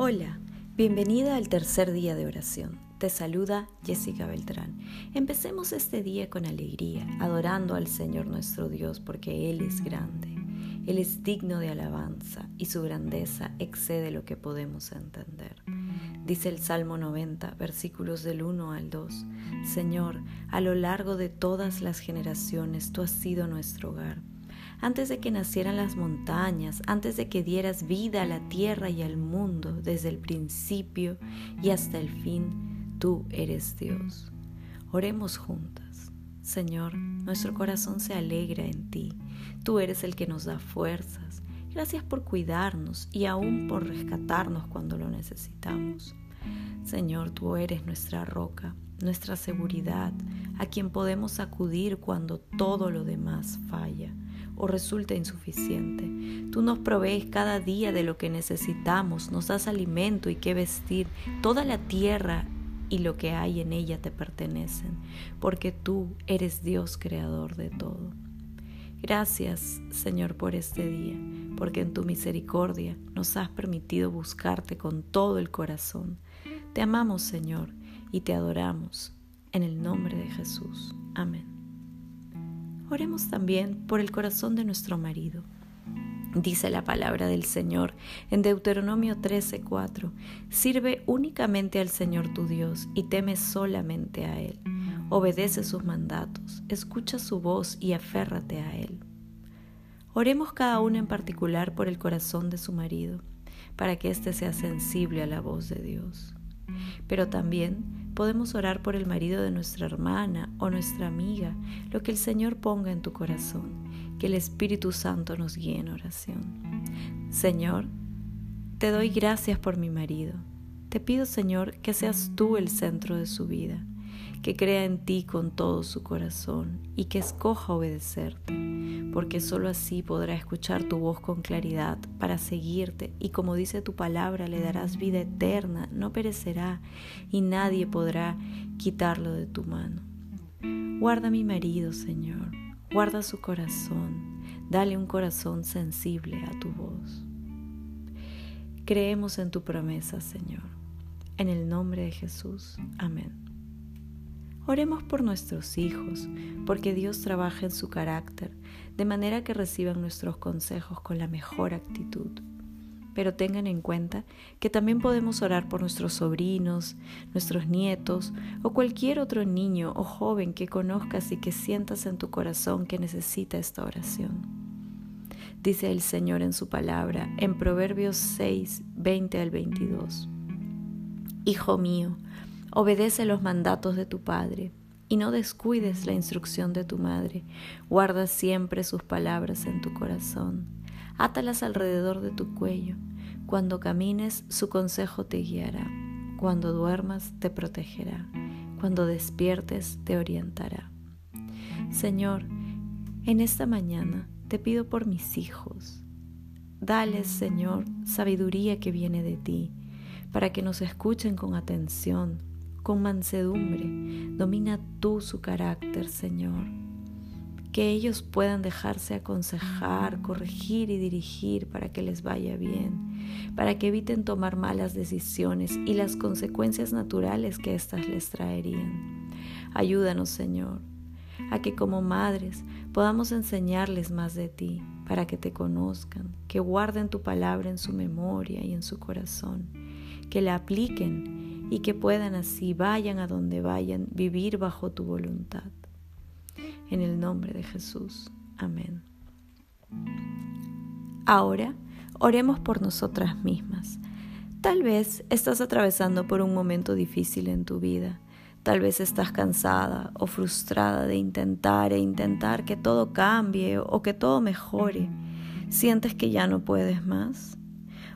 Hola, bienvenida al tercer día de oración. Te saluda Jessica Beltrán. Empecemos este día con alegría, adorando al Señor nuestro Dios porque Él es grande. Él es digno de alabanza y su grandeza excede lo que podemos entender. Dice el Salmo 90, versículos del 1 al 2. Señor, a lo largo de todas las generaciones tú has sido nuestro hogar antes de que nacieran las montañas, antes de que dieras vida a la tierra y al mundo, desde el principio y hasta el fin, tú eres Dios. Oremos juntas. Señor, nuestro corazón se alegra en ti. Tú eres el que nos da fuerzas. Gracias por cuidarnos y aún por rescatarnos cuando lo necesitamos. Señor, tú eres nuestra roca, nuestra seguridad, a quien podemos acudir cuando todo lo demás falla o resulta insuficiente. Tú nos provees cada día de lo que necesitamos, nos das alimento y qué vestir. Toda la tierra y lo que hay en ella te pertenecen, porque tú eres Dios creador de todo. Gracias, Señor, por este día, porque en tu misericordia nos has permitido buscarte con todo el corazón. Te amamos, Señor, y te adoramos. En el nombre de Jesús. Amén. Oremos también por el corazón de nuestro marido. Dice la palabra del Señor en Deuteronomio 13:4, Sirve únicamente al Señor tu Dios y teme solamente a Él. Obedece sus mandatos, escucha su voz y aférrate a Él. Oremos cada uno en particular por el corazón de su marido, para que éste sea sensible a la voz de Dios. Pero también Podemos orar por el marido de nuestra hermana o nuestra amiga, lo que el Señor ponga en tu corazón, que el Espíritu Santo nos guíe en oración. Señor, te doy gracias por mi marido. Te pido, Señor, que seas tú el centro de su vida, que crea en ti con todo su corazón y que escoja obedecerte porque sólo así podrá escuchar tu voz con claridad para seguirte y como dice tu palabra le darás vida eterna, no perecerá y nadie podrá quitarlo de tu mano. Guarda a mi marido, Señor, guarda su corazón, dale un corazón sensible a tu voz. Creemos en tu promesa, Señor. En el nombre de Jesús. Amén. Oremos por nuestros hijos, porque Dios trabaja en su carácter, de manera que reciban nuestros consejos con la mejor actitud. Pero tengan en cuenta que también podemos orar por nuestros sobrinos, nuestros nietos o cualquier otro niño o joven que conozcas y que sientas en tu corazón que necesita esta oración. Dice el Señor en su palabra en Proverbios 6, 20 al 22. Hijo mío, Obedece los mandatos de tu Padre y no descuides la instrucción de tu madre. Guarda siempre sus palabras en tu corazón. Átalas alrededor de tu cuello. Cuando camines, su consejo te guiará. Cuando duermas, te protegerá. Cuando despiertes, te orientará. Señor, en esta mañana te pido por mis hijos. Dales, Señor, sabiduría que viene de ti, para que nos escuchen con atención, con mansedumbre. Domina tú su carácter, Señor. Que ellos puedan dejarse aconsejar, corregir y dirigir para que les vaya bien, para que eviten tomar malas decisiones y las consecuencias naturales que éstas les traerían. Ayúdanos, Señor, a que como madres podamos enseñarles más de ti, para que te conozcan, que guarden tu palabra en su memoria y en su corazón, que la apliquen y que puedan así, vayan a donde vayan, vivir bajo tu voluntad. En el nombre de Jesús. Amén. Ahora, oremos por nosotras mismas. Tal vez estás atravesando por un momento difícil en tu vida. Tal vez estás cansada o frustrada de intentar e intentar que todo cambie o que todo mejore. ¿Sientes que ya no puedes más?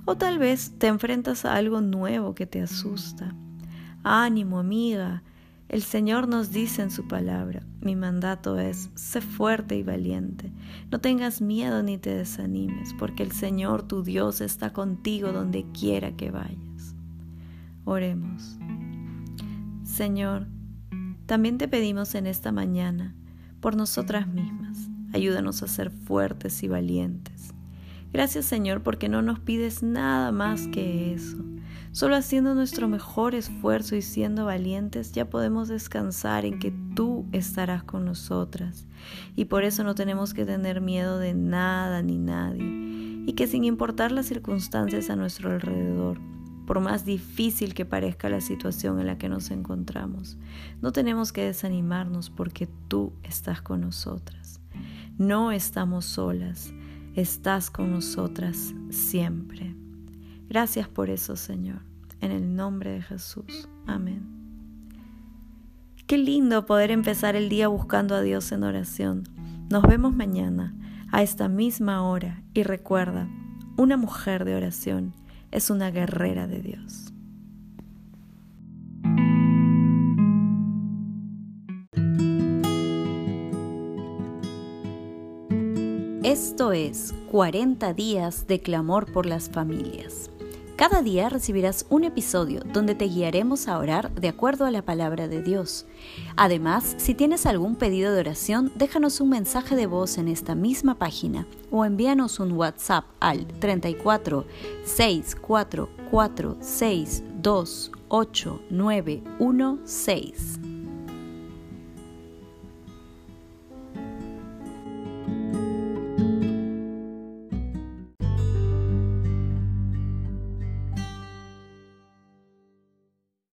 O tal vez te enfrentas a algo nuevo que te asusta. Ánimo, amiga. El Señor nos dice en su palabra, mi mandato es, sé fuerte y valiente. No tengas miedo ni te desanimes, porque el Señor tu Dios está contigo donde quiera que vayas. Oremos. Señor, también te pedimos en esta mañana por nosotras mismas. Ayúdanos a ser fuertes y valientes. Gracias Señor porque no nos pides nada más que eso. Solo haciendo nuestro mejor esfuerzo y siendo valientes ya podemos descansar en que tú estarás con nosotras. Y por eso no tenemos que tener miedo de nada ni nadie. Y que sin importar las circunstancias a nuestro alrededor, por más difícil que parezca la situación en la que nos encontramos, no tenemos que desanimarnos porque tú estás con nosotras. No estamos solas, estás con nosotras siempre. Gracias por eso, Señor. En el nombre de Jesús. Amén. Qué lindo poder empezar el día buscando a Dios en oración. Nos vemos mañana, a esta misma hora, y recuerda, una mujer de oración es una guerrera de Dios. Esto es 40 días de clamor por las familias. Cada día recibirás un episodio donde te guiaremos a orar de acuerdo a la palabra de Dios. Además, si tienes algún pedido de oración, déjanos un mensaje de voz en esta misma página o envíanos un WhatsApp al 34 644 628 916.